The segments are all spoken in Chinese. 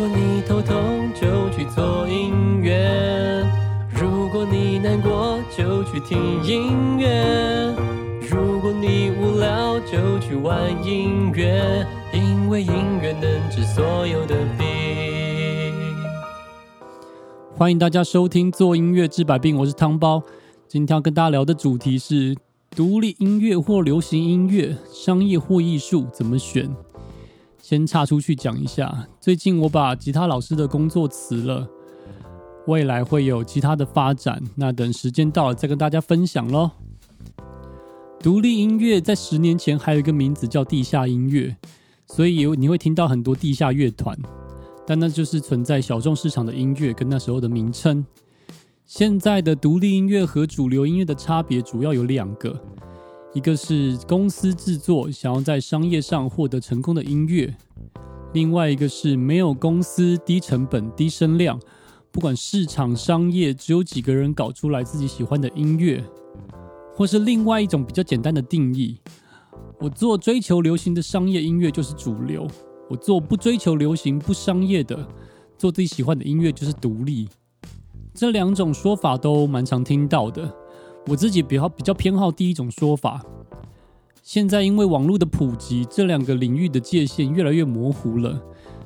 如果你头痛就去做音乐，如果你难过就去听音乐，如果你无聊就去玩音乐，因为音乐能治所有的病。欢迎大家收听《做音乐治百病》，我是汤包。今天要跟大家聊的主题是独立音乐或流行音乐、商业或艺术怎么选。先岔出去讲一下，最近我把吉他老师的工作辞了，未来会有其他的发展，那等时间到了再跟大家分享喽。独立音乐在十年前还有一个名字叫地下音乐，所以你会听到很多地下乐团。但那就是存在小众市场的音乐跟那时候的名称。现在的独立音乐和主流音乐的差别主要有两个，一个是公司制作想要在商业上获得成功的音乐，另外一个是没有公司、低成本、低声量，不管市场商业，只有几个人搞出来自己喜欢的音乐，或是另外一种比较简单的定义：我做追求流行的商业音乐就是主流。我做不追求流行、不商业的，做自己喜欢的音乐就是独立。这两种说法都蛮常听到的。我自己比较比较偏好第一种说法。现在因为网络的普及，这两个领域的界限越来越模糊了。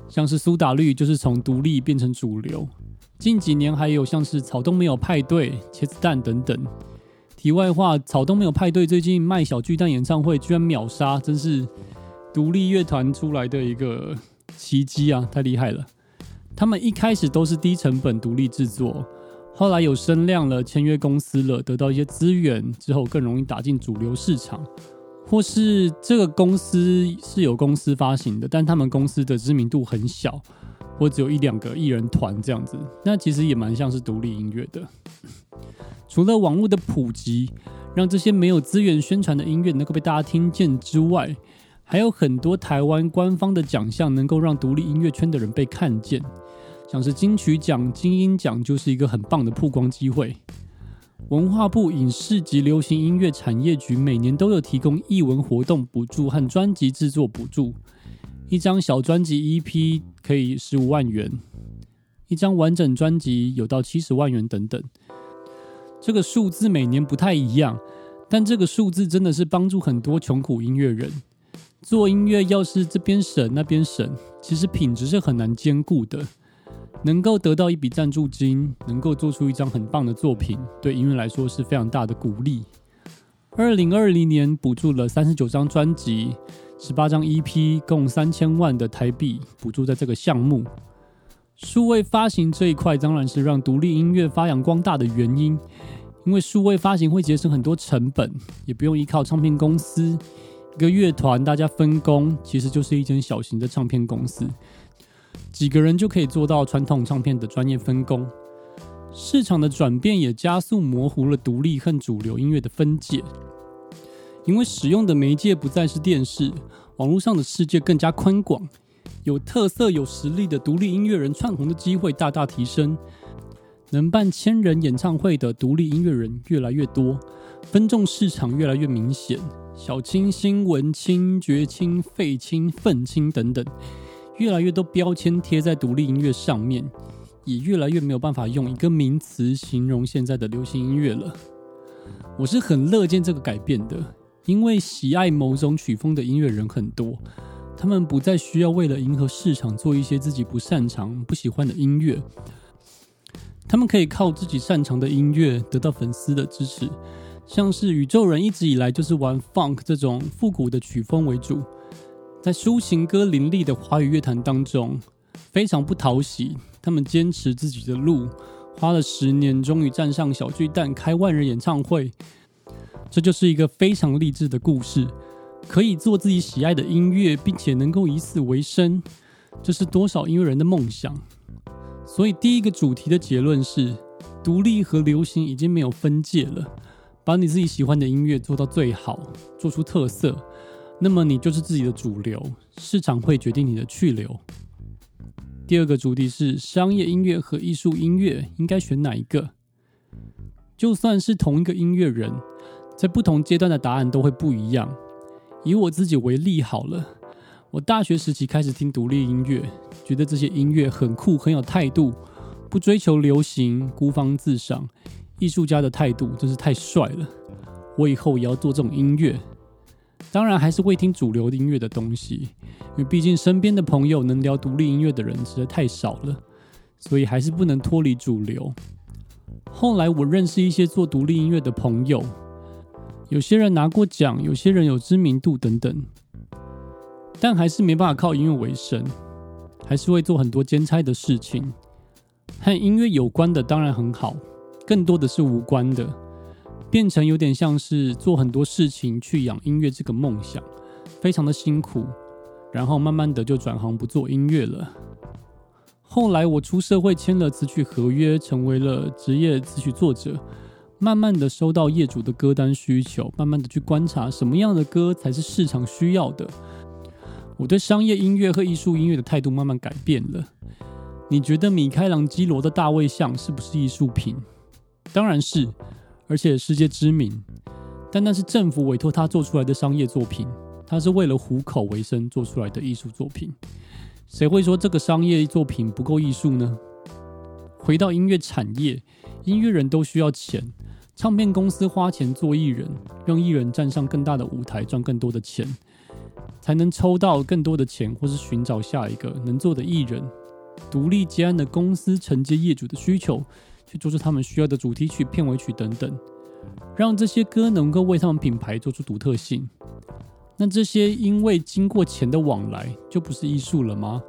像是苏打绿就是从独立变成主流。近几年还有像是草东没有派对、茄子蛋等等。题外话，草东没有派对最近卖小巨蛋演唱会居然秒杀，真是。独立乐团出来的一个奇迹啊，太厉害了！他们一开始都是低成本独立制作，后来有声量了，签约公司了，得到一些资源之后，更容易打进主流市场。或是这个公司是有公司发行的，但他们公司的知名度很小，或只有一两个艺人团这样子，那其实也蛮像是独立音乐的。除了网络的普及，让这些没有资源宣传的音乐能够被大家听见之外，还有很多台湾官方的奖项能够让独立音乐圈的人被看见，像是金曲奖、金音奖就是一个很棒的曝光机会。文化部影视及流行音乐产业局每年都有提供艺文活动补助和专辑制作补助，一张小专辑 EP 可以十五万元，一张完整专辑有到七十万元等等。这个数字每年不太一样，但这个数字真的是帮助很多穷苦音乐人。做音乐要是这边省那边省，其实品质是很难兼顾的。能够得到一笔赞助金，能够做出一张很棒的作品，对音乐来说是非常大的鼓励。二零二零年补助了三十九张专辑，十八张 EP，共三千万的台币补助在这个项目。数位发行这一块当然是让独立音乐发扬光大的原因，因为数位发行会节省很多成本，也不用依靠唱片公司。一个乐团，大家分工其实就是一间小型的唱片公司，几个人就可以做到传统唱片的专业分工。市场的转变也加速模糊了独立和主流音乐的分界，因为使用的媒介不再是电视，网络上的世界更加宽广，有特色、有实力的独立音乐人窜红的机会大大提升，能办千人演唱会的独立音乐人越来越多，分众市场越来越明显。小清新、文青、绝青、废青、愤青等等，越来越多标签贴在独立音乐上面，也越来越没有办法用一个名词形容现在的流行音乐了。我是很乐见这个改变的，因为喜爱某种曲风的音乐人很多，他们不再需要为了迎合市场做一些自己不擅长、不喜欢的音乐，他们可以靠自己擅长的音乐得到粉丝的支持。像是宇宙人一直以来就是玩 funk 这种复古的曲风为主，在抒情歌林立的华语乐坛当中，非常不讨喜。他们坚持自己的路，花了十年，终于站上小巨蛋开万人演唱会。这就是一个非常励志的故事，可以做自己喜爱的音乐，并且能够以此为生，这是多少音乐人的梦想。所以第一个主题的结论是，独立和流行已经没有分界了。把你自己喜欢的音乐做到最好，做出特色，那么你就是自己的主流，市场会决定你的去留。第二个主题是商业音乐和艺术音乐，应该选哪一个？就算是同一个音乐人，在不同阶段的答案都会不一样。以我自己为例好了，我大学时期开始听独立音乐，觉得这些音乐很酷，很有态度，不追求流行，孤芳自赏，艺术家的态度真是太帅了。我以后也要做这种音乐。当然，还是会听主流音乐的东西，因为毕竟身边的朋友能聊独立音乐的人实在太少了，所以还是不能脱离主流。后来我认识一些做独立音乐的朋友，有些人拿过奖，有些人有知名度等等，但还是没办法靠音乐为生，还是会做很多兼差的事情。和音乐有关的当然很好，更多的是无关的，变成有点像是做很多事情去养音乐这个梦想，非常的辛苦，然后慢慢的就转行不做音乐了。后来我出社会签了词曲合约，成为了职业词曲作者。慢慢的收到业主的歌单需求，慢慢的去观察什么样的歌才是市场需要的。我对商业音乐和艺术音乐的态度慢慢改变了。你觉得米开朗基罗的大卫像是不是艺术品？当然是，而且世界知名。但那是政府委托他做出来的商业作品，他是为了糊口为生做出来的艺术作品。谁会说这个商业作品不够艺术呢？回到音乐产业，音乐人都需要钱，唱片公司花钱做艺人，让艺人站上更大的舞台，赚更多的钱，才能抽到更多的钱，或是寻找下一个能做的艺人。独立接案的公司承接业主的需求，去做出他们需要的主题曲、片尾曲等等，让这些歌能够为他们品牌做出独特性。那这些因为经过钱的往来，就不是艺术了吗？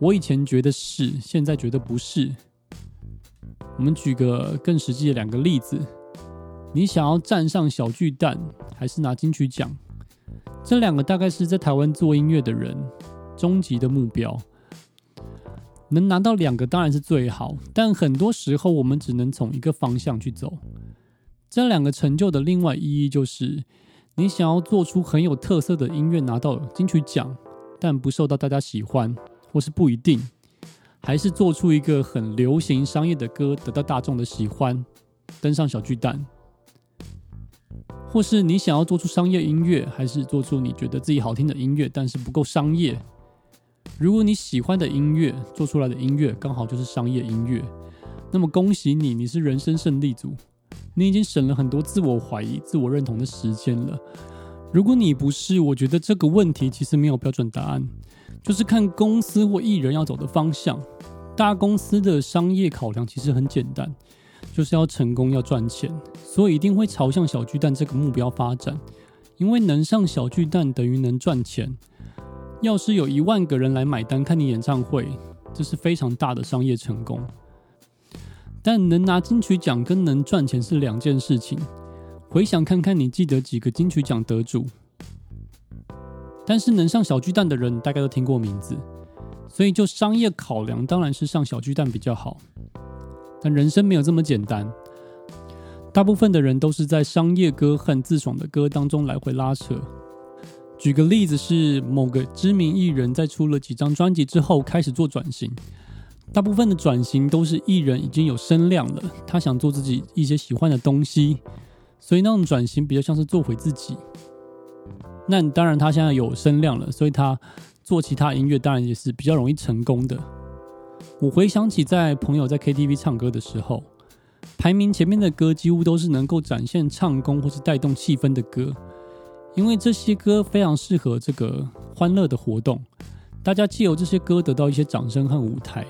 我以前觉得是，现在觉得不是。我们举个更实际的两个例子：你想要站上小巨蛋，还是拿金曲奖？这两个大概是在台湾做音乐的人终极的目标。能拿到两个当然是最好，但很多时候我们只能从一个方向去走。这两个成就的另外意义就是。你想要做出很有特色的音乐，拿到金曲奖，但不受到大家喜欢，或是不一定；还是做出一个很流行商业的歌，得到大众的喜欢，登上小巨蛋；或是你想要做出商业音乐，还是做出你觉得自己好听的音乐，但是不够商业。如果你喜欢的音乐做出来的音乐刚好就是商业音乐，那么恭喜你，你是人生胜利组。你已经省了很多自我怀疑、自我认同的时间了。如果你不是，我觉得这个问题其实没有标准答案，就是看公司或艺人要走的方向。大公司的商业考量其实很简单，就是要成功、要赚钱，所以一定会朝向小巨蛋这个目标发展。因为能上小巨蛋等于能赚钱。要是有一万个人来买单看你演唱会，这是非常大的商业成功。但能拿金曲奖跟能赚钱是两件事情。回想看看，你记得几个金曲奖得主？但是能上小巨蛋的人，大概都听过名字。所以就商业考量，当然是上小巨蛋比较好。但人生没有这么简单。大部分的人都是在商业歌和自爽的歌当中来回拉扯。举个例子，是某个知名艺人，在出了几张专辑之后，开始做转型。大部分的转型都是艺人已经有声量了，他想做自己一些喜欢的东西，所以那种转型比较像是做回自己。那当然他现在有声量了，所以他做其他音乐当然也是比较容易成功的。我回想起在朋友在 KTV 唱歌的时候，排名前面的歌几乎都是能够展现唱功或是带动气氛的歌，因为这些歌非常适合这个欢乐的活动，大家借由这些歌得到一些掌声和舞台。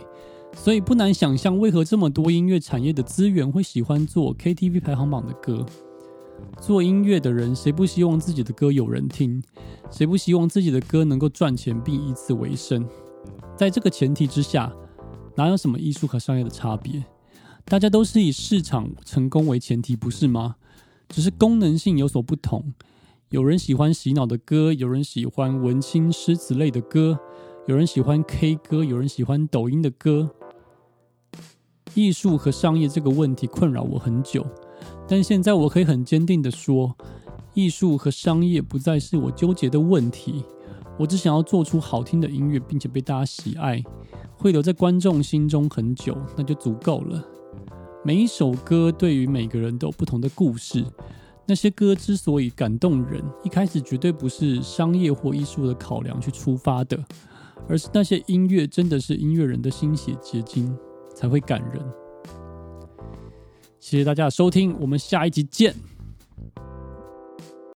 所以不难想象，为何这么多音乐产业的资源会喜欢做 KTV 排行榜的歌。做音乐的人，谁不希望自己的歌有人听？谁不希望自己的歌能够赚钱并以此为生？在这个前提之下，哪有什么艺术和商业的差别？大家都是以市场成功为前提，不是吗？只是功能性有所不同。有人喜欢洗脑的歌，有人喜欢文青诗词类的歌，有人喜欢 K 歌，有人喜欢抖音的歌。艺术和商业这个问题困扰我很久，但现在我可以很坚定的说，艺术和商业不再是我纠结的问题。我只想要做出好听的音乐，并且被大家喜爱，会留在观众心中很久，那就足够了。每一首歌对于每个人都有不同的故事，那些歌之所以感动人，一开始绝对不是商业或艺术的考量去出发的，而是那些音乐真的是音乐人的心血结晶，才会感人。谢谢大家的收听，我们下一集见。